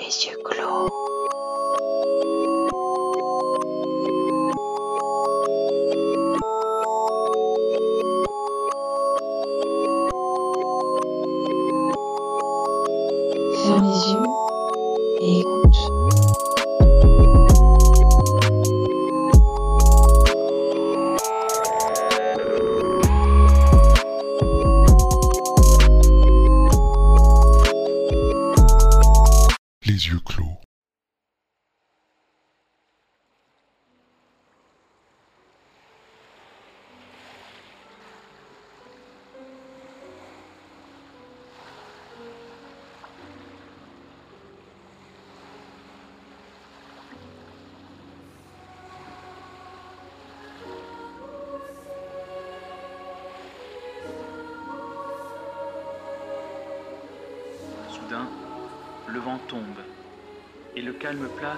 les yeux clos.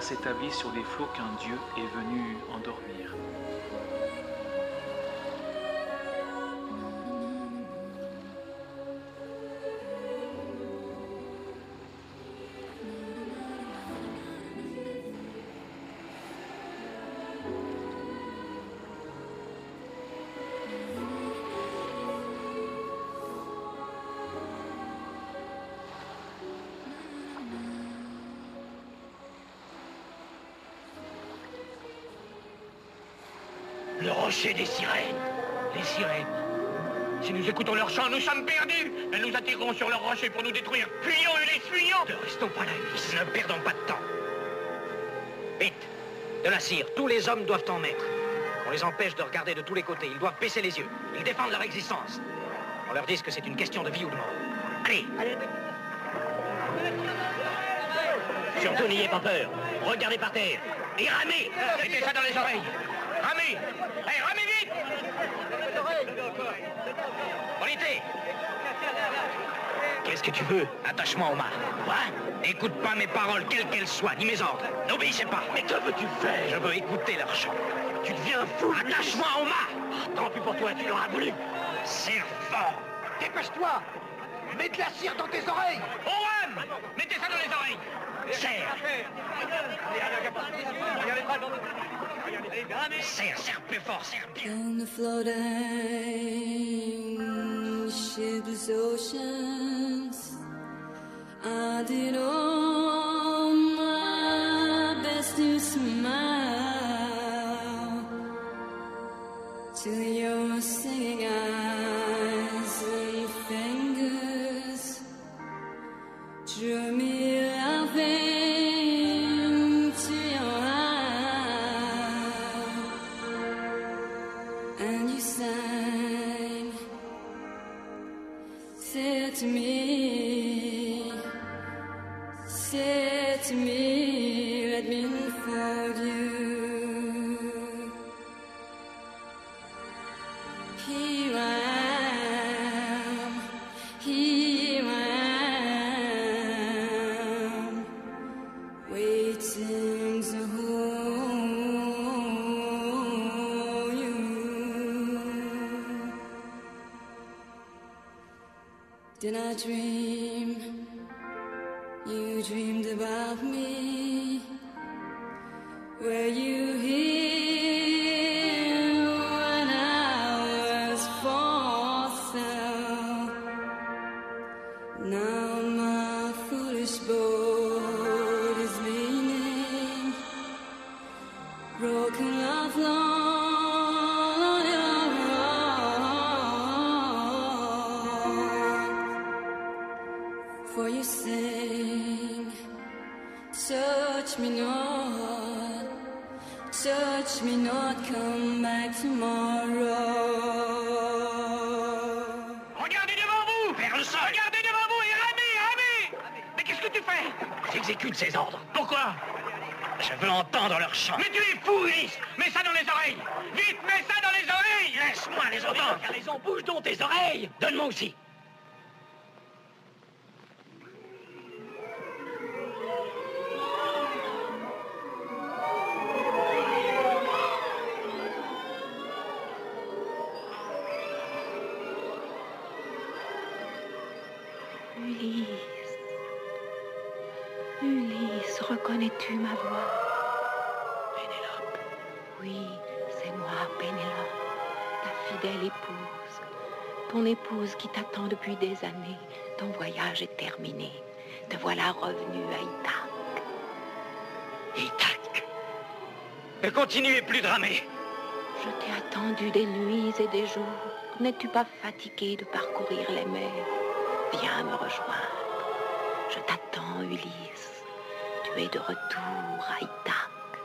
S'établit sur les flots qu'un dieu est venu endormir. Le rocher des sirènes. Les sirènes. Si nous écoutons leur chant, nous sommes perdus. Elles nous attireront sur leur rocher pour nous détruire. Fuyons, les fuyons. Ne restons pas là. Ne perdons pas de temps. Vite. De la cire. Tous les hommes doivent en mettre. On les empêche de regarder de tous les côtés. Ils doivent baisser les yeux. Ils défendent leur existence. On leur dise que c'est une question de vie ou de mort. Allez. Surtout n'ayez pas peur. Regardez par terre. Et ramez. Mettez ça dans les oreilles. Allez, ramez vite. Polité. Qu'est-ce que tu veux Attache-moi au mât. Quoi Écoute pas mes paroles, quelles qu'elles soient, ni mes ordres. N'obéissez pas. Mais que veux-tu faire Je veux écouter leur chant. Tu deviens fou. Attache-moi au mât. Tant pis pour toi, tu l'auras voulu. Servant. Dépêche-toi. Mets de la cire dans tes oreilles. Au rhum Oreilles. Serre. Plus fort, serre the floating shipless oceans, I did all my best to smile to your Did I dream? You dreamed about me. Were you ces ordres. Pourquoi Je veux entendre leur chant. Mais tu es fou, Ulysse Mets ça dans les oreilles. Vite, mets ça dans les oreilles. Laisse-moi les entendre raison, bouge donc tes oreilles. Donne-moi aussi Reconnais-tu ma voix Pénélope. Oui, c'est moi, Pénélope, ta fidèle épouse. Ton épouse qui t'attend depuis des années. Ton voyage est terminé. Te voilà revenu à Ithaque. Ithaque. Mais continuez plus dramé. Je t'ai attendu des nuits et des jours. N'es-tu pas fatigué de parcourir les mers? Viens me rejoindre. Je t'attends, Ulysse. Tu es de retour à Ithaque.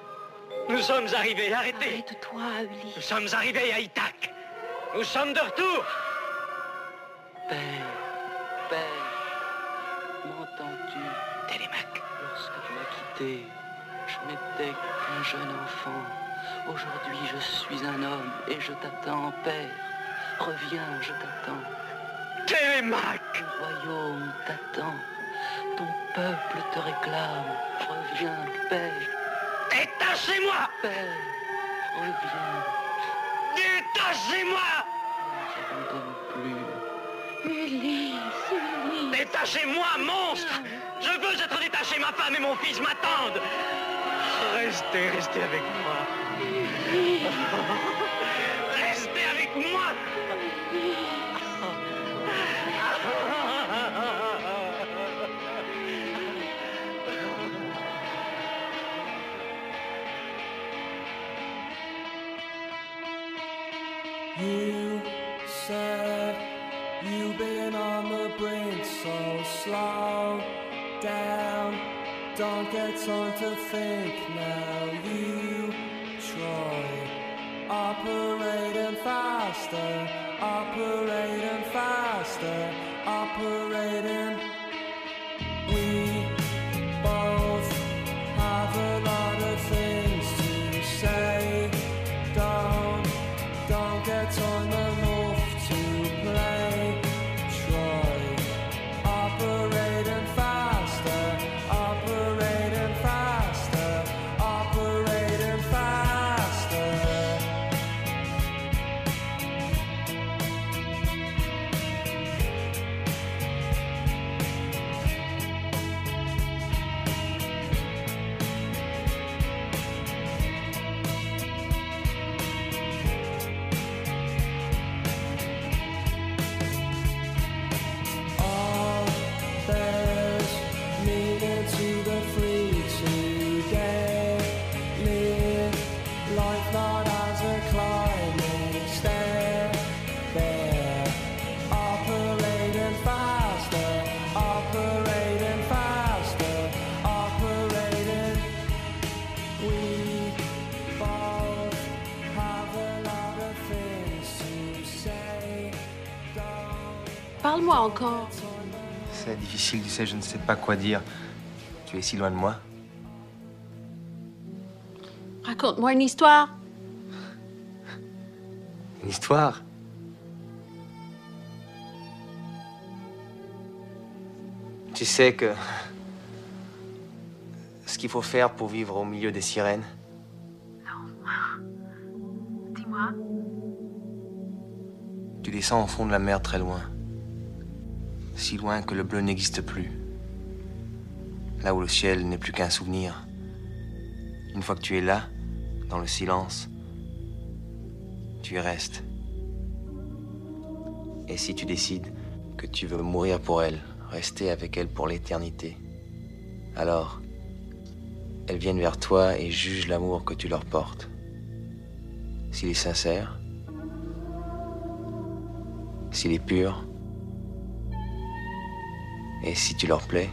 Nous sommes arrivés, arrêtez. Arrête-toi, Nous Ulysse. sommes arrivés à Ithaque. Nous sommes de retour. Père, Père, m'entends-tu? Télémaque. Lorsque tu m'as quitté, je n'étais qu'un jeune enfant. Aujourd'hui, je suis un homme et je t'attends, Père. Reviens, je t'attends. Télémaque. Ton royaume t'attend. Ton peuple te réclame. Reviens, Père. Détachez-moi. Père, reviens. Détachez-moi. Ne t'abandonne plus. Ulysse, Ulysse. Détachez-moi, monstre Je veux être détaché, ma femme et mon fils m'attendent Restez, restez avec moi. Restez avec moi time to think now. You try operating faster, operating encore. C'est difficile, tu sais, je ne sais pas quoi dire. Tu es si loin de moi. Raconte-moi une histoire. Une histoire? Tu sais que... Ce qu'il faut faire pour vivre au milieu des sirènes, Dis-moi. tu descends au fond de la mer très loin. Si loin que le bleu n'existe plus. Là où le ciel n'est plus qu'un souvenir. Une fois que tu es là, dans le silence, tu y restes. Et si tu décides que tu veux mourir pour elle, rester avec elle pour l'éternité, alors elles viennent vers toi et jugent l'amour que tu leur portes. S'il est sincère, s'il est pur, et si tu leur plais,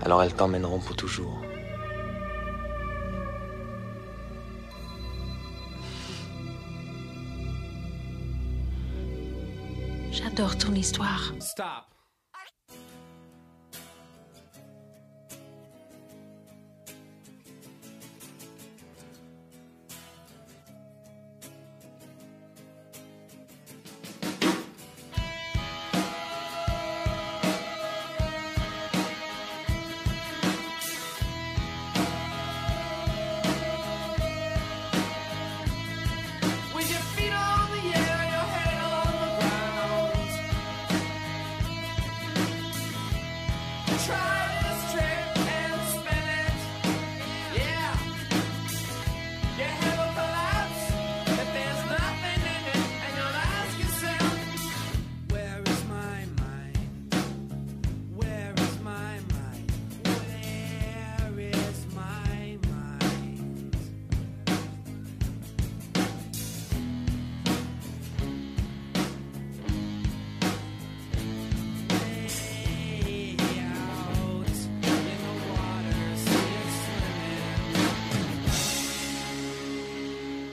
alors elles t'emmèneront pour toujours. J'adore ton histoire. Stop.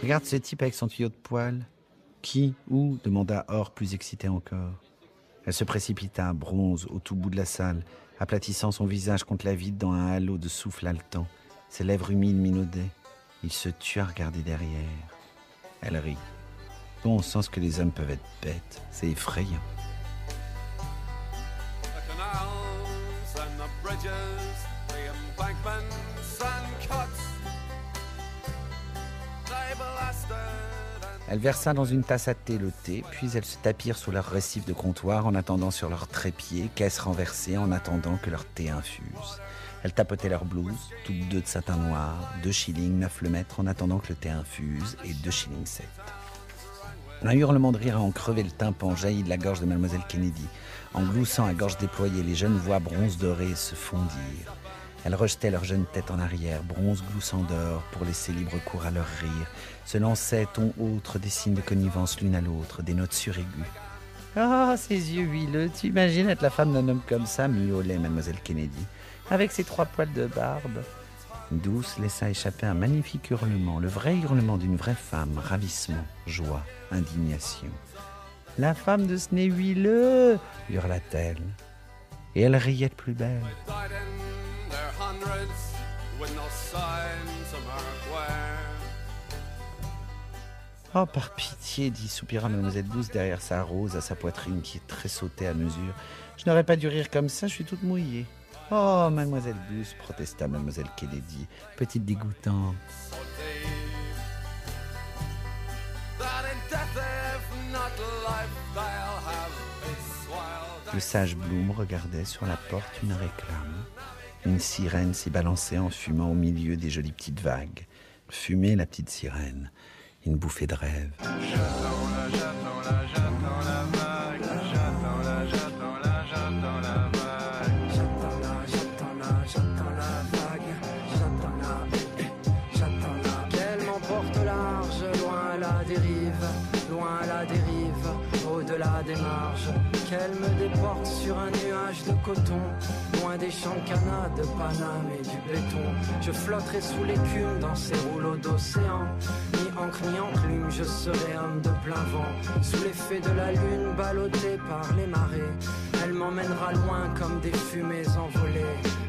Regarde ce type avec son tuyau de poil. Qui Où demanda Or, plus excité encore. Elle se précipita, bronze, au tout bout de la salle, aplatissant son visage contre la vide dans un halo de souffle haletant. Ses lèvres humides minaudaient. Il se tut à regarder derrière. Elle rit. Bon sens que les hommes peuvent être bêtes. C'est effrayant. Elle versa dans une tasse à thé le thé, puis elles se tapirent sous leur récif de comptoir en attendant sur leur trépied, caisse renversée en attendant que leur thé infuse. Elles tapotaient leurs blouses, toutes deux de satin noir, deux shillings neuf le mètre en attendant que le thé infuse, et deux shillings sept. Un hurlement de rire à en crever le tympan jaillit de la gorge de mademoiselle Kennedy. En gloussant à gorge déployée, les jeunes voix bronze dorées se fondirent. Elles rejetaient leurs jeunes têtes en arrière, bronze gloussant d'or, pour laisser libre cours à leur rire. Se lançaient ton autre des signes de connivence l'une à l'autre, des notes suraiguës. Ah, ces yeux huileux, tu imagines être la femme d'un homme comme ça, miaulait mademoiselle Kennedy, avec ses trois poils de barbe. Douce laissa échapper un magnifique hurlement, le vrai hurlement d'une vraie femme, ravissement, joie, indignation. La femme de ce nez huileux hurla-t-elle. Et elle riait de plus belle. Oh, par pitié, dit soupira mademoiselle Douce derrière sa rose à sa poitrine qui tressautait à mesure. Je n'aurais pas dû rire comme ça, je suis toute mouillée. Oh, mademoiselle Douce, protesta mademoiselle Kennedy, petite dégoûtante. Le sage Bloom regardait sur la porte une réclame. Une sirène s'y balançait en fumant au milieu des jolies petites vagues. Fumait la petite sirène. Une bouffée de rêve. Au-delà des marges. Qu'elle me déporte sur un nuage de coton, des champs de de Paname et du béton. Je flotterai sous l'écume dans ces rouleaux d'océan. Ni encre ni enclume, je serai homme de plein vent. Sous l'effet de la lune, ballotté par les marées. Elle m'emmènera loin comme des fumées envolées.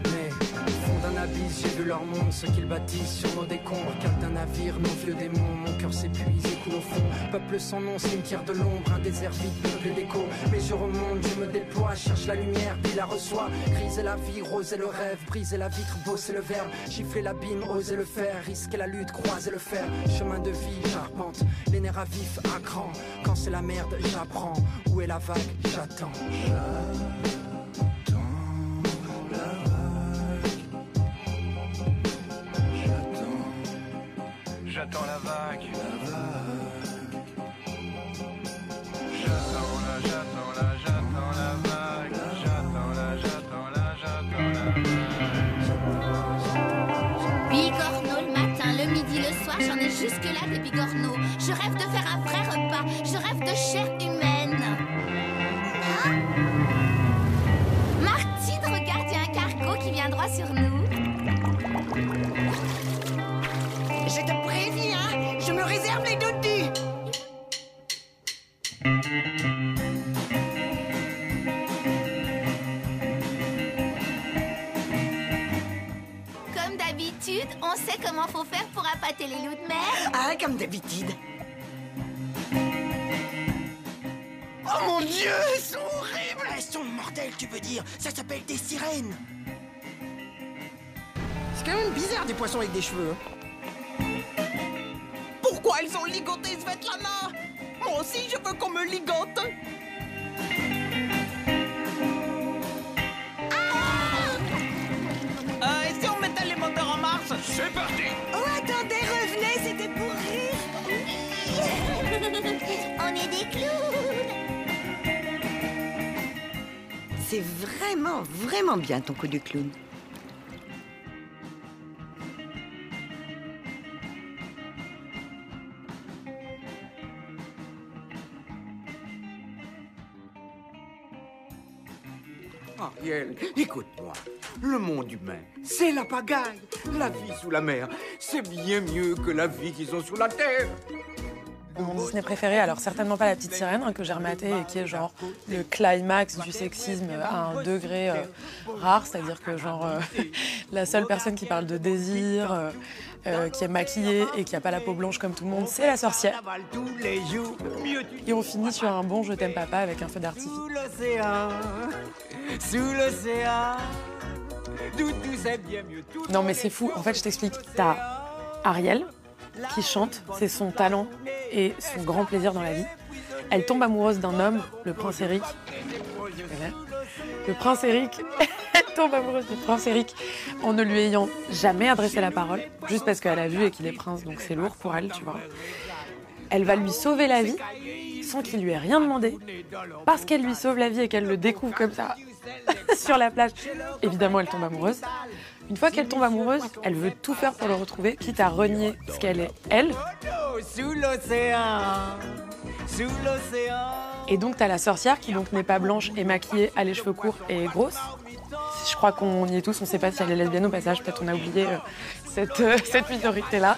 Fond d'un abysse, j'ai vu leur monde, ce qu'ils bâtissent sur nos décombres. Cap d'un navire, nos vieux démons, mon cœur s'épuise et coule au fond. Peuple sans nom, cimetière de l'ombre, un désert vide, peuplé d'écho. Mais je remonte, je me déploie, cherche la lumière, puis la reçois. Griser la vie, roser le rêve, briser la vitre, bosser le verbe, gifler l'abîme, oser le faire, risquer la lutte, croiser le fer. Chemin de vie, j'arpente, les nerfs à vif, à cran. Quand c'est la merde, j'apprends. Où est la vague? J'attends on sait comment faut faire pour appâter les loups de mer. Ah, comme d'habitude. Oh mon dieu, elles sont horribles Elles sont mortelles, tu veux dire Ça s'appelle des sirènes C'est quand même bizarre des poissons avec des cheveux. hein. Pourquoi elles ont ligoté Svetlana Moi aussi, je veux qu'on me ligote C'est vraiment, vraiment bien ton coup de clown. Ariel, écoute-moi. Le monde humain, c'est la pagaille. La vie sous la mer, c'est bien mieux que la vie qu'ils ont sous la terre. Mon Disney préféré, alors certainement pas La Petite Sirène, hein, que j'ai rematé et qui est genre le climax du sexisme à un degré euh, rare, c'est-à-dire que genre euh, la seule personne qui parle de désir, euh, qui est maquillée et qui a pas la peau blanche comme tout le monde, c'est la sorcière. Et on finit sur un bon Je t'aime papa avec un feu d'artifice. Sous l'océan, sous l'océan, tout, tout c'est bien mieux. Tout Non mais c'est fou, en fait je t'explique. T'as Ariel qui chante, c'est son talent et son grand plaisir dans la vie. Elle tombe amoureuse d'un homme, le prince Eric. Le prince Eric, elle tombe amoureuse du prince Eric en ne lui ayant jamais adressé la parole, juste parce qu'elle a vu et qu'il est prince, donc c'est lourd pour elle, tu vois. Elle va lui sauver la vie sans qu'il lui ait rien demandé, parce qu'elle lui sauve la vie et qu'elle le découvre comme ça sur la plage. Évidemment, elle tombe amoureuse. Une fois qu'elle tombe amoureuse, elle veut tout faire pour le retrouver, quitte à renier ce qu'elle est, elle. Sous l'océan, sous l'océan. Et donc, t'as la sorcière qui donc n'est pas blanche et maquillée, a les cheveux courts et grosse. Je crois qu'on y est tous, on sait pas si elle est lesbienne au passage, peut-être on a oublié euh, cette, euh, cette minorité-là.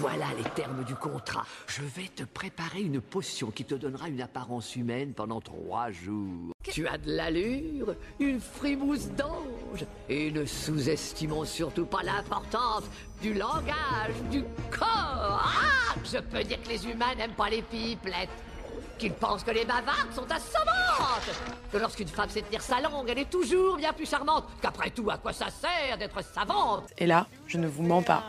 Voilà les termes du contrat. Je vais te préparer une potion qui te donnera une apparence humaine pendant trois jours. Tu as de l'allure, une frimousse d'ange. Et ne sous-estimons surtout pas l'importance du langage, du corps. Ah Je peux dire que les humains n'aiment pas les pipelettes. Qu'ils pensent que les bavardes sont assommantes. Que lorsqu'une femme sait tenir sa langue, elle est toujours bien plus charmante. Qu'après tout, à quoi ça sert d'être savante? Et là, je ne vous mens pas.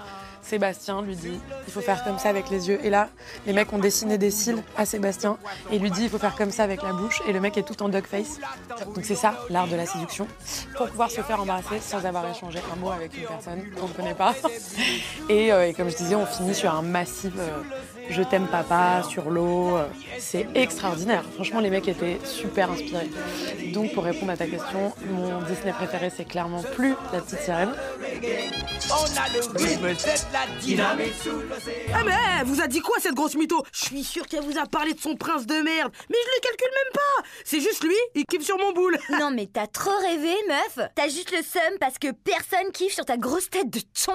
Sébastien lui dit il faut faire comme ça avec les yeux. Et là, les mecs ont dessiné des cils à Sébastien et lui dit il faut faire comme ça avec la bouche. Et le mec est tout en duck face. Donc c'est ça, l'art de la séduction. Pour pouvoir se faire embrasser sans avoir échangé un mot avec une personne qu'on ne connaît pas. Et, euh, et comme je disais, on finit sur un massif euh, je t'aime papa sur l'eau. Euh, C'est extraordinaire. Franchement, les mecs étaient super inspirés. Donc pour répondre à ta question, mon Disney préféré c'est clairement plus La Petite Sirène. On a le rythme, c'est de la dynamite sous l'océan. Ah mais eh, vous a dit quoi cette grosse mytho? Je suis sûr qu'elle vous a parlé de son prince de merde. Mais je le calcule même pas. C'est juste lui, il kiffe sur mon boule. Non mais t'as trop rêvé, meuf. T'as juste le seum parce que personne kiffe sur ta grosse tête de thon.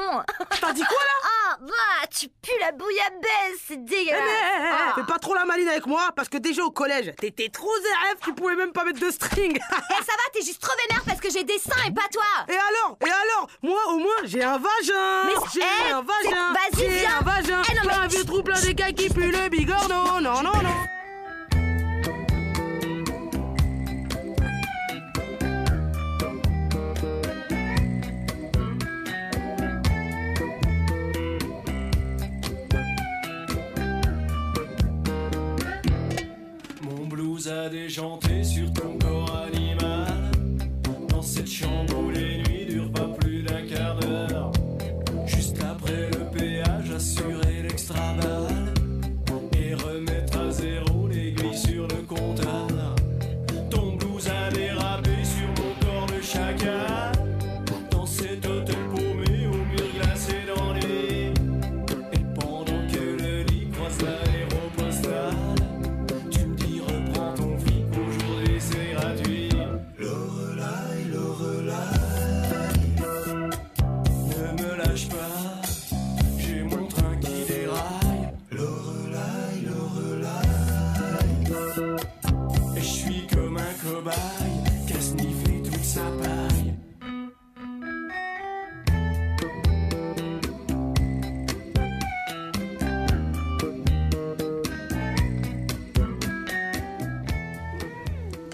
T'as dit quoi là? Ah bah tu pues la bouillabaisse, c'est dégueulasse. mais, eh, eh, Ah. Fais pas trop la maline avec moi parce que déjà au collège, t'étais trop ZRF, tu pouvais même pas mettre de string. Eh, ça va, t'es juste trop vénère parce que j'ai des seins et pas toi. Et alors Et alors Moi au moins j'ai un vagin Mais J'ai eh, un vagin vas-y, J'ai viens. un vagin Eh, non, mais- Pas un vieux trou plein d'écailles qui pue le bigorneau Non, non, non Blues a déjanté sur ton corps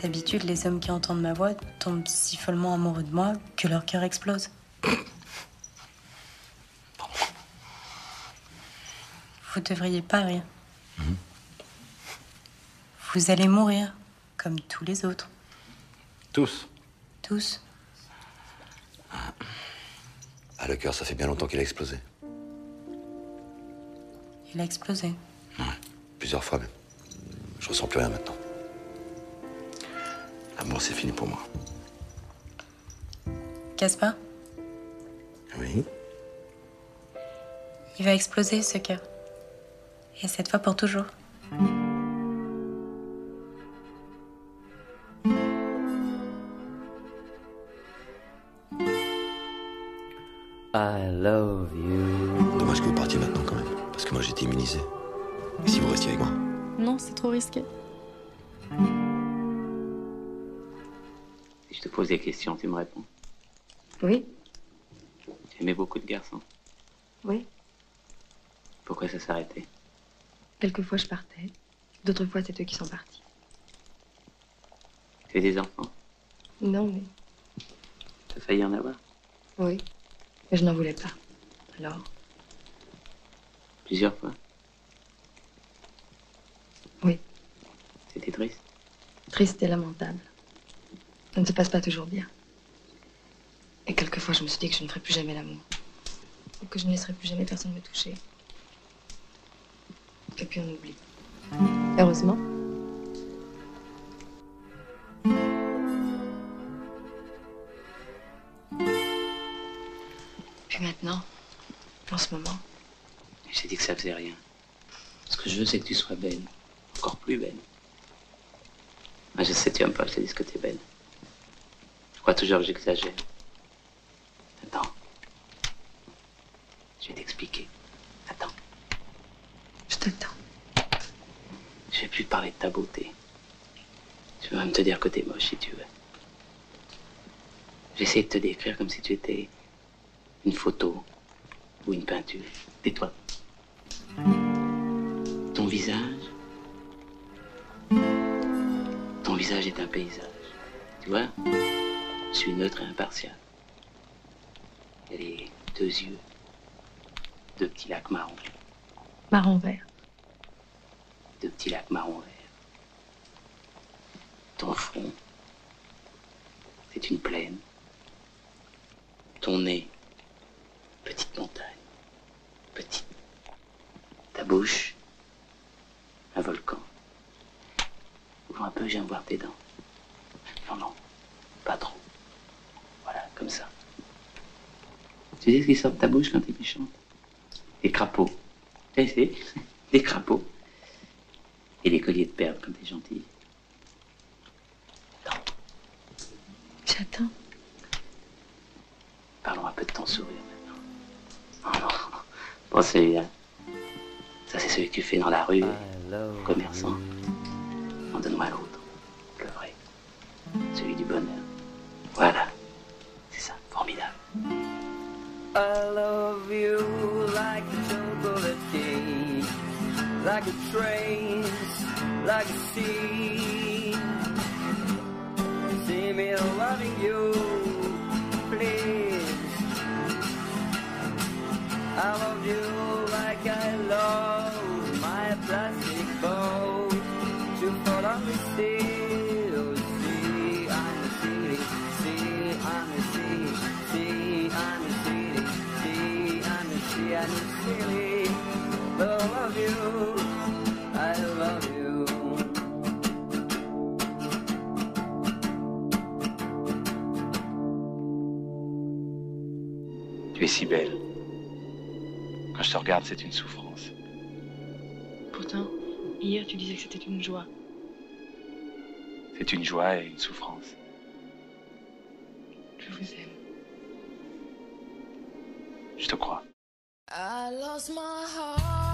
D'habitude, les hommes qui entendent ma voix tombent si follement amoureux de moi que leur cœur explose. Vous devriez pas rire. Vous allez mourir, comme tous les autres. Tous. Tous. Ah, le cœur, ça fait bien longtemps qu'il a explosé. Il a explosé. Plusieurs fois même. Je ressens plus rien maintenant. Ah L'amour, c'est fini pour moi. Caspar Oui Il va exploser, ce cœur. Et cette fois pour toujours. I love you. Dommage que vous partiez maintenant quand même, parce que moi j'étais immunisé. Et si vous restiez avec moi Non, c'est trop risqué. Je te pose des questions, tu me réponds. Oui, Tu aimais beaucoup de garçons. oui. Pourquoi ça arrêté Quelquefois je partais, d'autres fois c'est eux qui sont partis. Tu as des enfants? Non, mais T'as failli en avoir? Oui. Mais je n'en voulais pas. Alors, Plusieurs fois? Oui. C'était triste? Triste et lamentable. Ça ne se passe pas toujours bien. Et quelquefois je me suis dit que je ne ferais plus jamais l'amour. Et que je ne laisserais plus jamais personne me toucher. Et puis on oublie. Heureusement. Puis maintenant, en ce moment, J'ai dit que ça faisait rien. Ce que je veux, c'est que tu sois belle. Encore plus belle. Moi, je sais, tu aimes pas que je te dise que tu es belle. Toujours que j'exagère. Attends. Je vais t'expliquer. Attends. Je t'attends. Je vais plus te parler de ta beauté. Je vais même te dire que t'es moche si tu veux. J'essaie de te décrire comme si tu étais une photo ou une peinture. Tais-toi. Ton visage. Ton visage est un paysage. Tu vois? Je suis neutre et impartial. Il y a les deux yeux. Deux petits lacs marrons. marron vert. Deux petits lacs marron vert. Ton front, c'est une plaine. Ton nez, petite montagne. Petite. Ta bouche, un volcan. Ouvre un peu, j'aime voir tes dents. Non, non, pas trop. Voilà, comme ça. Tu sais ce qui sort de ta bouche quand t'es méchante Des crapauds. Tu sais, des crapauds. Et des colliers de perles quand t'es gentil. J'attends. Parlons un peu de ton sourire maintenant. Oh non, pas celui-là. Ça, c'est celui que tu fais dans la rue, commerçant. En donne-moi l'autre, le vrai. Celui du bonheur. I love you like a chocolate cake, like a train, like a sea. See me loving you, please. I love you like I love my plastic boat to fall on the sea. Love you, I love you. Tu es si belle. Quand je te regarde, c'est une souffrance. Pourtant, hier tu disais que c'était une joie. C'est une joie et une souffrance. Je vous aime. Je te crois. I lost my heart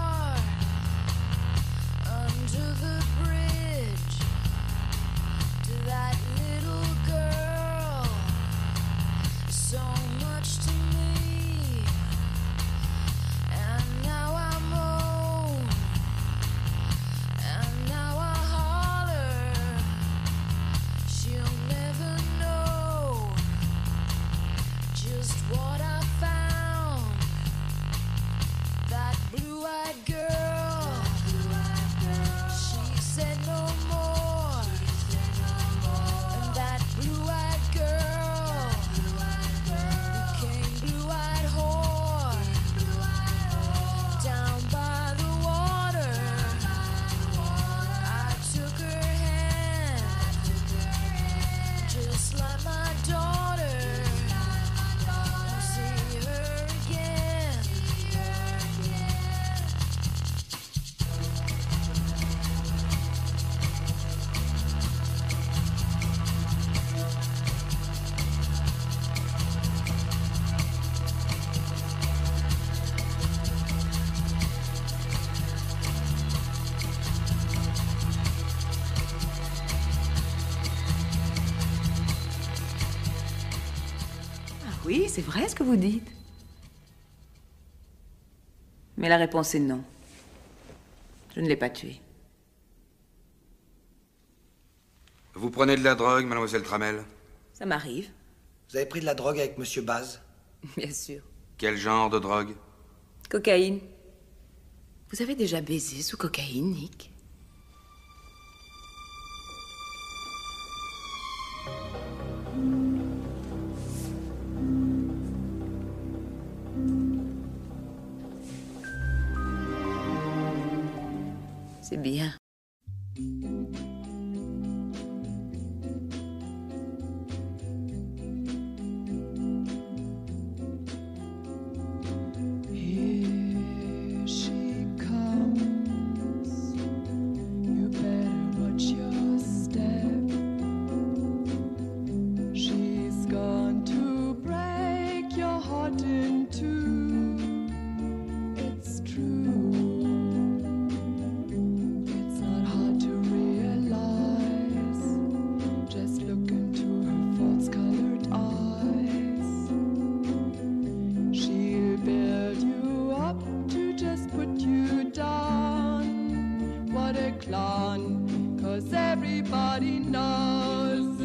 that little girl. So c'est vrai ce que vous dites? Mais la réponse est non. Je ne l'ai pas tué. Vous prenez de la drogue, mademoiselle Tramel? Ça m'arrive, Vous avez pris de la drogue avec Monsieur Baz? Bien sûr. Quel genre de drogue? Cocaïne. Vous avez déjà baisé sous cocaïne, Nick? Everybody knows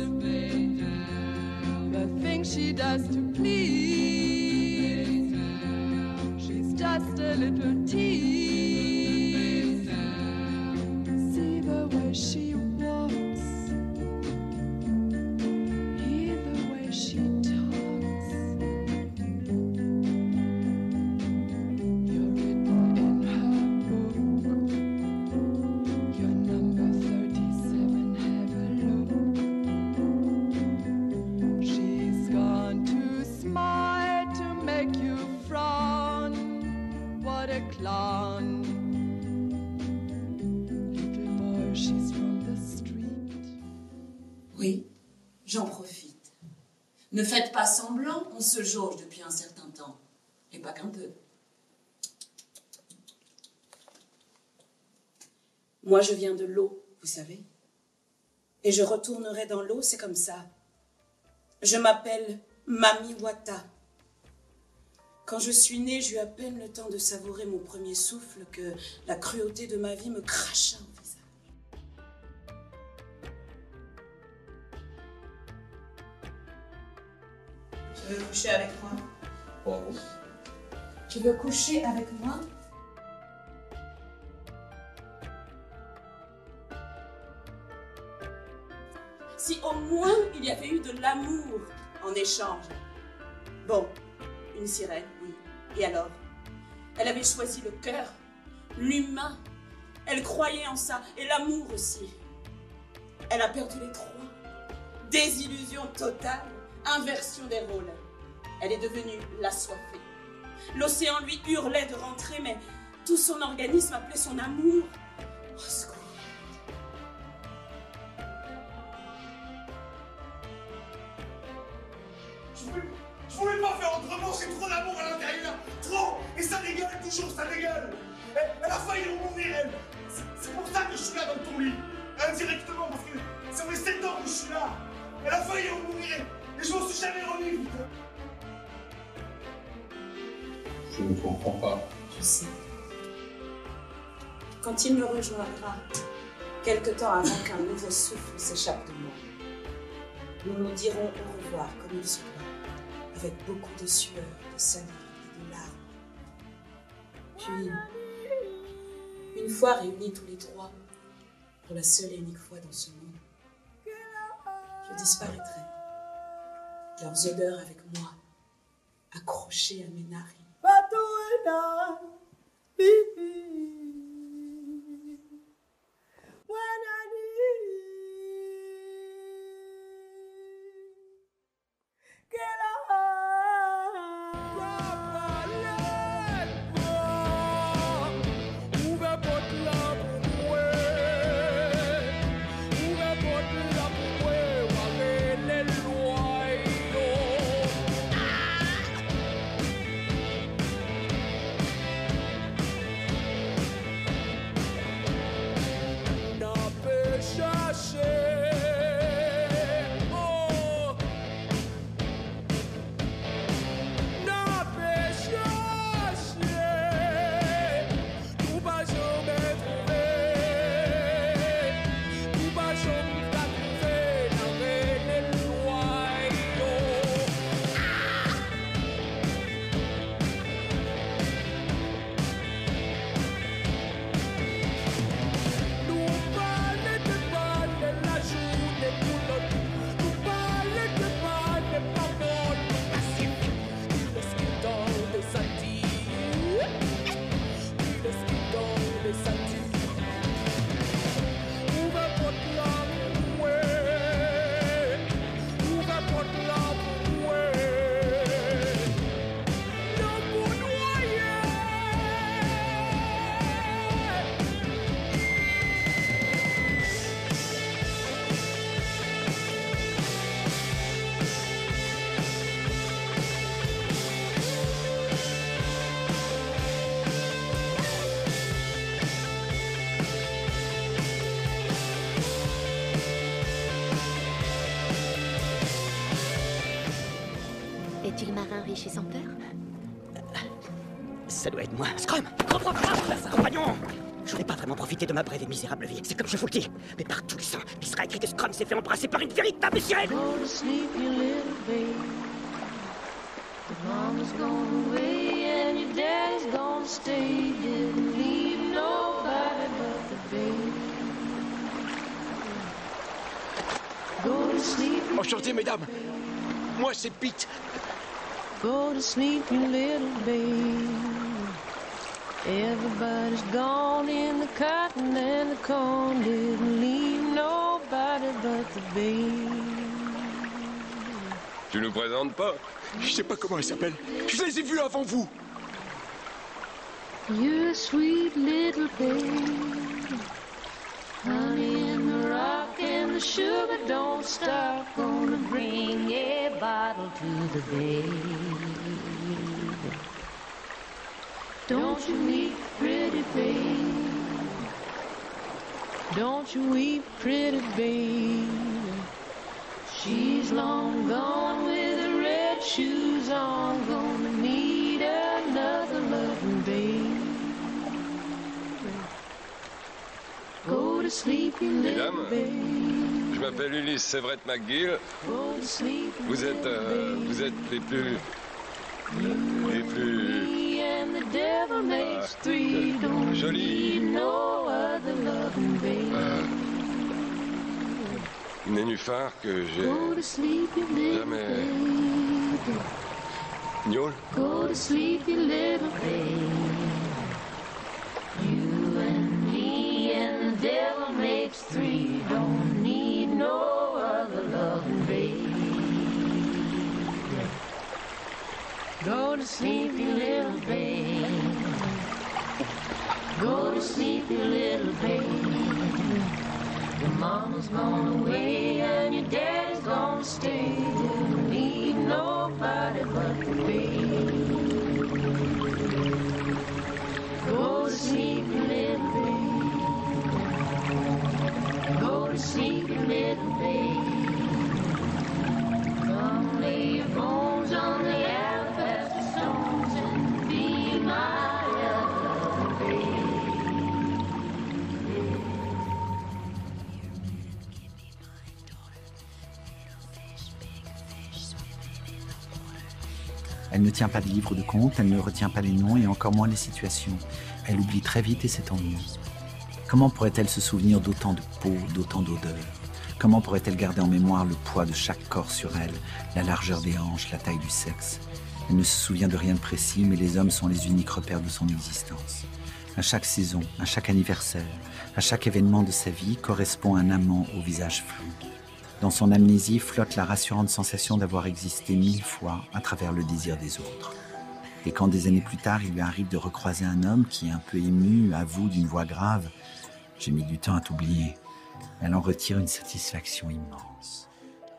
the things she does to please. She's just a little tease. Moi, je viens de l'eau, vous savez. Et je retournerai dans l'eau, c'est comme ça. Je m'appelle Mami Wata. Quand je suis née, j'eus à peine le temps de savourer mon premier souffle que la cruauté de ma vie me cracha au visage. Tu veux coucher avec moi? Tu veux coucher avec moi? Il y avait eu de l'amour en échange. Bon, une sirène, oui. Et alors? Elle avait choisi le cœur, l'humain. Elle croyait en ça, et l'amour aussi. Elle a perdu les trois. Désillusion totale, inversion des rôles. Elle est devenue l'assoiffée. L'océan lui hurlait de rentrer, mais tout son organisme appelait son amour. Au Je ne comprends pas. Je sais. Quand il me rejoindra, quelque temps avant qu'un nouveau souffle s'échappe de moi, nous nous dirons au revoir comme il se doit, avec beaucoup de sueur, de salive et de larmes. Puis, une fois réunis tous les trois, pour la seule et unique fois dans ce monde, je disparaîtrai. Leurs odeurs avec moi, accrochées à mes narines. and I. est-il marin riche et sans peur Ça doit être moi. Scrum Compagnon Je voulais pas vraiment profiter de ma brève et misérable vie. C'est comme je vous le dis. Mais par tous les saints, il sera écrit que Scrum s'est fait embrasser par une véritable sirène. Enchanté, mesdames. Moi, c'est Pete. Go to sleep, you little baby. Everybody's gone in the cotton and the corn. Didn't leave nobody but the baby. Tu nous présentes pas? Je sais pas comment elle s'appelle. Je les ai vus avant vous. You're a sweet little baby. Honey sugar don't stop. Gonna bring a bottle to the baby. Don't you weep, pretty baby. Don't you weep, pretty baby. She's long gone with her red shoes on. Gonna need Mesdames, je m'appelle Ulysse Severett McGill. Vous êtes, euh, vous êtes les plus, les plus other loving baby. nénuphars que j'ai jamais gnôle. Devil makes three. Don't need no other loving baby. Go to sleep, you little baby. Go to sleep, you little baby. Your mama's gone away and your daddy's gonna stay. Didn't leave nobody but the baby. Go to sleep, you little. Elle ne tient pas de livre de comptes, elle ne retient pas les noms et encore moins les situations. Elle oublie très vite et s'ennuie. Comment pourrait-elle se souvenir d'autant de peau, d'autant d'odeurs Comment pourrait-elle garder en mémoire le poids de chaque corps sur elle, la largeur des hanches, la taille du sexe? Elle ne se souvient de rien de précis, mais les hommes sont les uniques repères de son existence. À chaque saison, à chaque anniversaire, à chaque événement de sa vie correspond un amant au visage flou. Dans son amnésie flotte la rassurante sensation d'avoir existé mille fois à travers le désir des autres. Et quand des années plus tard, il lui arrive de recroiser un homme qui, un peu ému, avoue d'une voix grave J'ai mis du temps à t'oublier. Elle en retire une satisfaction immense.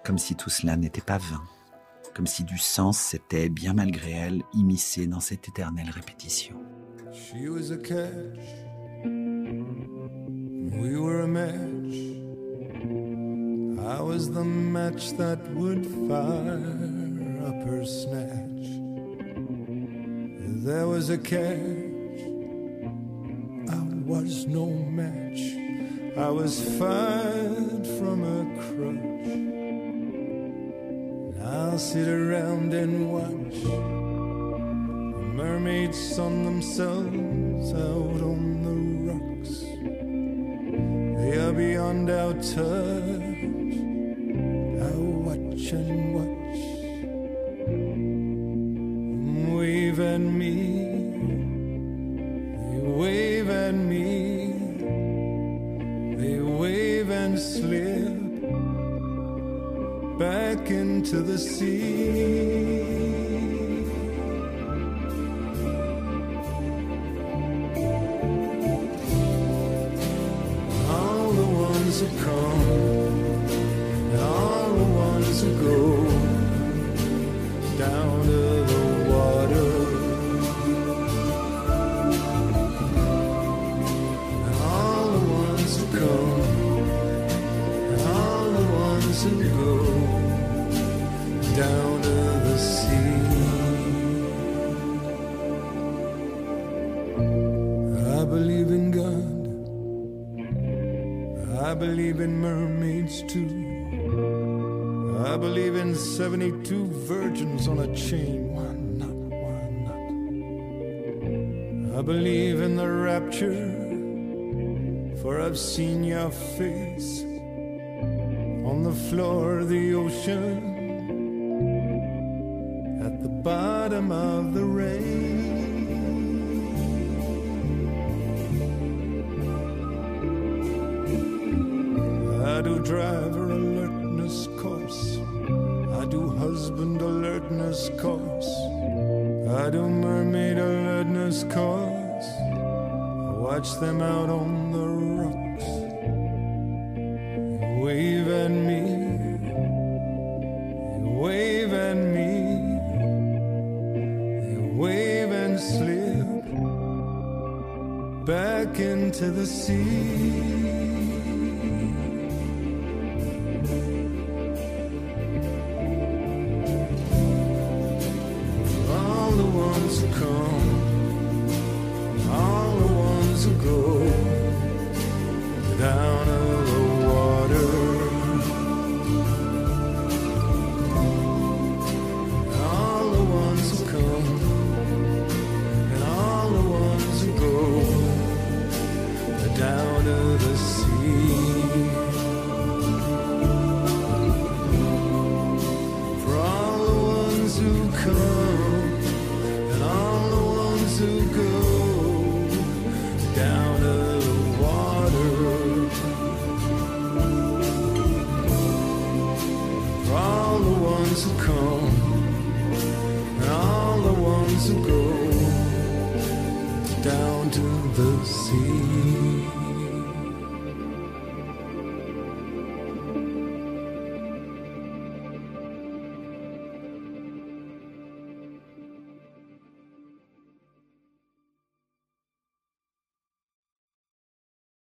Comme si tout cela n'était pas vain. Comme si du sens s'était, bien malgré elle, immiscé dans cette éternelle répétition. She was a were a match. Was the match that would fire up her snatch. There was a. Was no match. I was fired from a crutch. I'll sit around and watch the mermaids sun themselves out on the rocks. They are beyond our touch. The sea. I believe in mermaids too. I believe in 72 virgins on a chain. Why not? Why not? I believe in the rapture, for I've seen your face on the floor of the ocean at the bottom of the rain. them out.